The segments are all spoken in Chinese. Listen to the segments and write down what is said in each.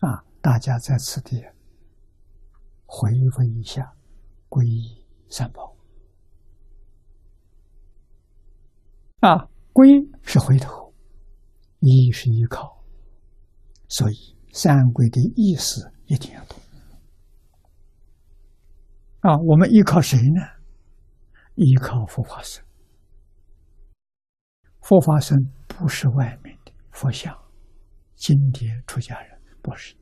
啊，大家在此地回味一下，皈依三宝。啊，皈是回头，依是依靠，所以三皈的意思一定要懂。啊，我们依靠谁呢？依靠佛法僧。佛法僧不是外面的佛像、经典、出家人，不是，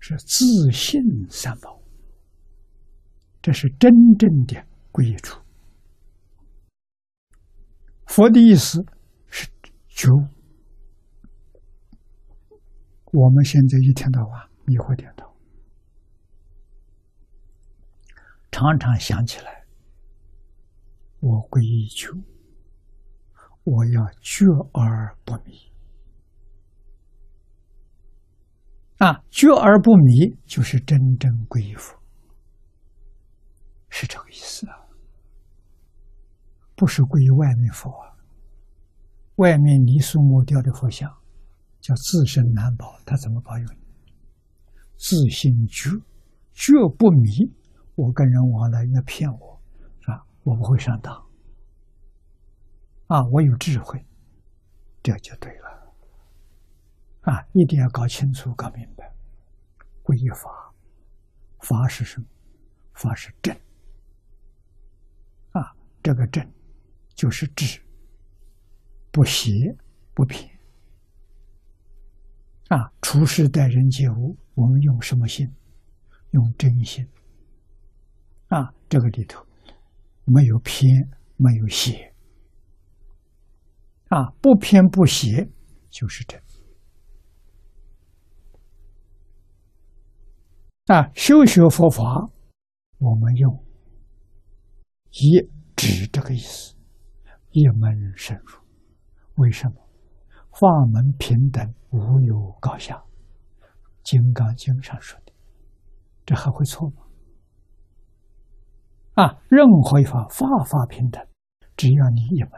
是自信三宝。这是真正的皈依处。佛的意思是觉。我们现在一天到晚迷惑颠倒，常常想起来，我皈依求，我要觉而不迷。啊，觉而不迷就是真正皈依佛，是这个意思啊。不是归于外面佛啊，外面泥塑木雕的佛像，叫自身难保，他怎么保佑你？自心觉，觉不迷，我跟人往来，人家骗我，是吧？我不会上当，啊，我有智慧，这就对了，啊，一定要搞清楚、搞明白，皈依法，法是什么？法是正，啊，这个正。就是智，不邪不偏啊！处事待人接物，我们用什么心？用真心啊！这个里头没有偏，没有邪啊！不偏不邪就是正啊！修学佛法，我们用一指这个意思。一门深入，为什么？法门平等，无有高下，《金刚经》上说的，这还会错吗？啊，任何一法，法法平等，只要你一门，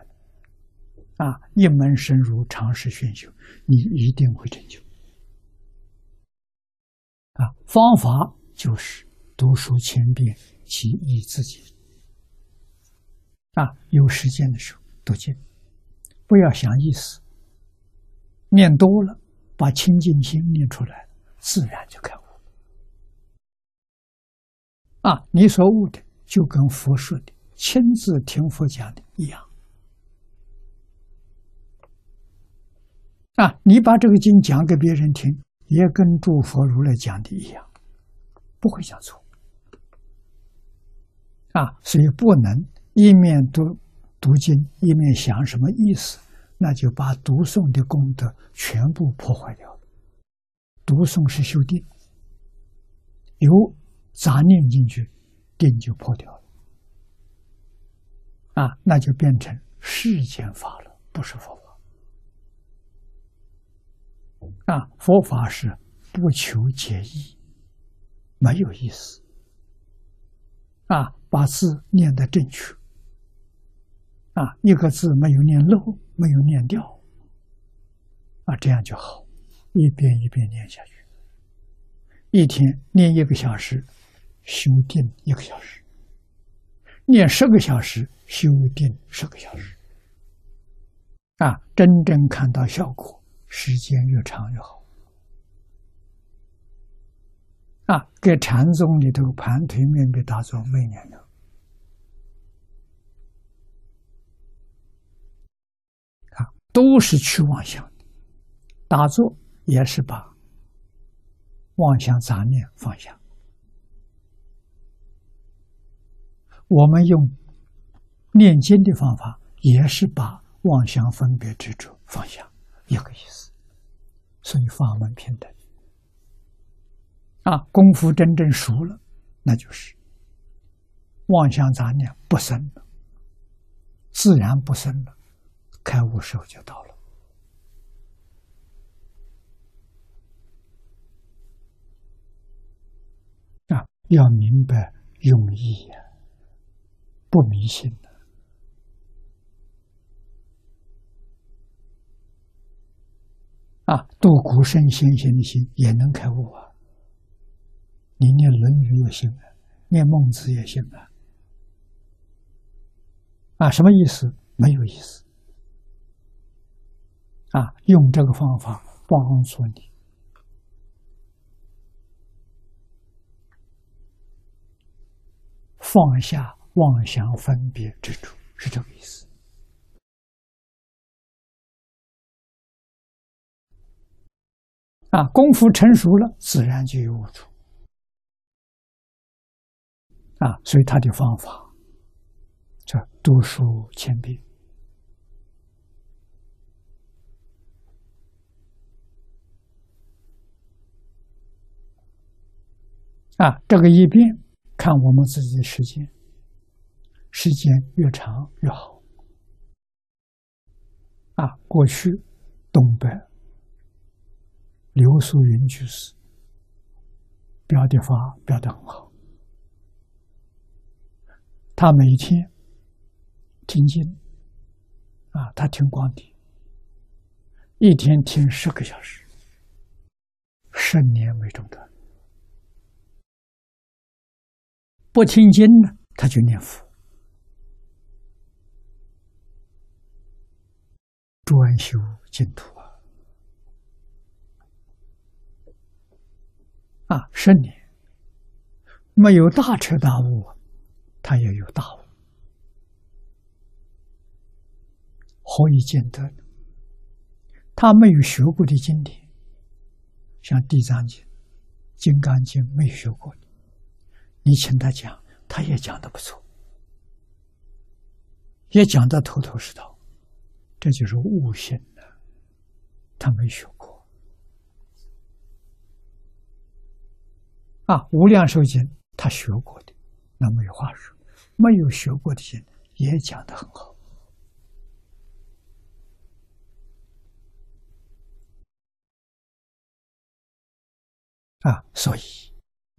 啊，一门深入，长时熏修，你一定会成就。啊，方法就是读书千遍，其义自己。啊，有时间的时候。读经，不要想意思，念多了，把清净心念出来，自然就开悟。啊，你所悟的就跟佛说的、亲自听佛讲的一样。啊，你把这个经讲给别人听，也跟诸佛如来讲的一样，不会讲错。啊，所以不能一面读。读经一面想什么意思，那就把读诵的功德全部破坏掉了。读诵是修定，有杂念进去，定就破掉了。啊，那就变成世间法了，不是佛啊，佛法是不求解义，没有意思。啊，把字念得正确。啊，一个字没有念漏，没有念掉，啊，这样就好，一遍一遍念下去，一天念一个小时，修定一个小时，念十个小时，修定十个小时，啊，真正看到效果，时间越长越好，啊，给禅宗里头盘腿面壁打坐每年的。都是去妄想的，打坐也是把妄想杂念放下。我们用念经的方法，也是把妄想分别执着放下，一个意思。所以法门平等啊，功夫真正熟了，那就是妄想杂念不生了，自然不生了。开悟时候就到了啊！要明白用意呀，不迷信啊，度古圣先贤的心也能开悟啊！你念《论语》也行啊，念孟子也行啊。啊，什么意思？没有意思。啊，用这个方法帮助你放下妄想分别之处，是这个意思。啊，功夫成熟了，自然就有悟处。啊，所以他的方法叫读书千遍。啊，这个一遍看我们自己的时间，时间越长越好。啊，过去东北。刘素云居士标的法标的很好，他每天听经啊，他听光碟，一天听十个小时，十年为中断。不听经呢，他就念佛，专修净土。啊，十年没有大彻大悟，他也有大悟。何以见得？他没有学过的经典，像《地藏经》《金刚经》没学过，你请他讲，他也讲的不错，也讲的头头是道，这就是悟性了。他没学。啊，《无量寿经》他学过的，那没有话说；没有学过的经也讲的很好。啊，所以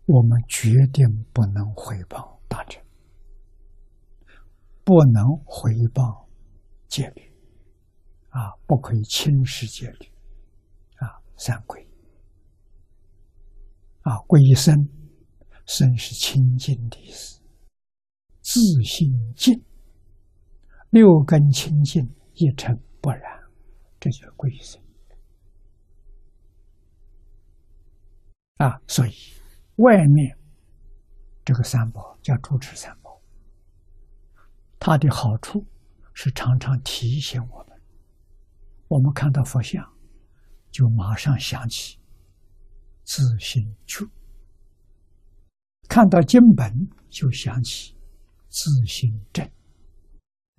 我们决定不能回报大臣，不能回报戒律，啊，不可以轻视戒律，啊，三规。啊，归身，身是清净的意思。自心净，六根清净，一尘不染，这就是归身。啊，所以外面这个三宝叫主持三宝，它的好处是常常提醒我们，我们看到佛像，就马上想起。自心处，看到经本就想起自心正；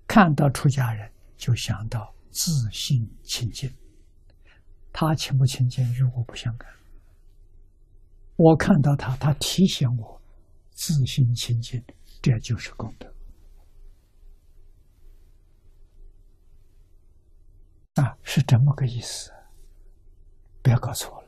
看到出家人就想到自心清净。他清不清净与我不相干。我看到他，他提醒我自心清净，这就是功德啊，是这么个意思，不要搞错了。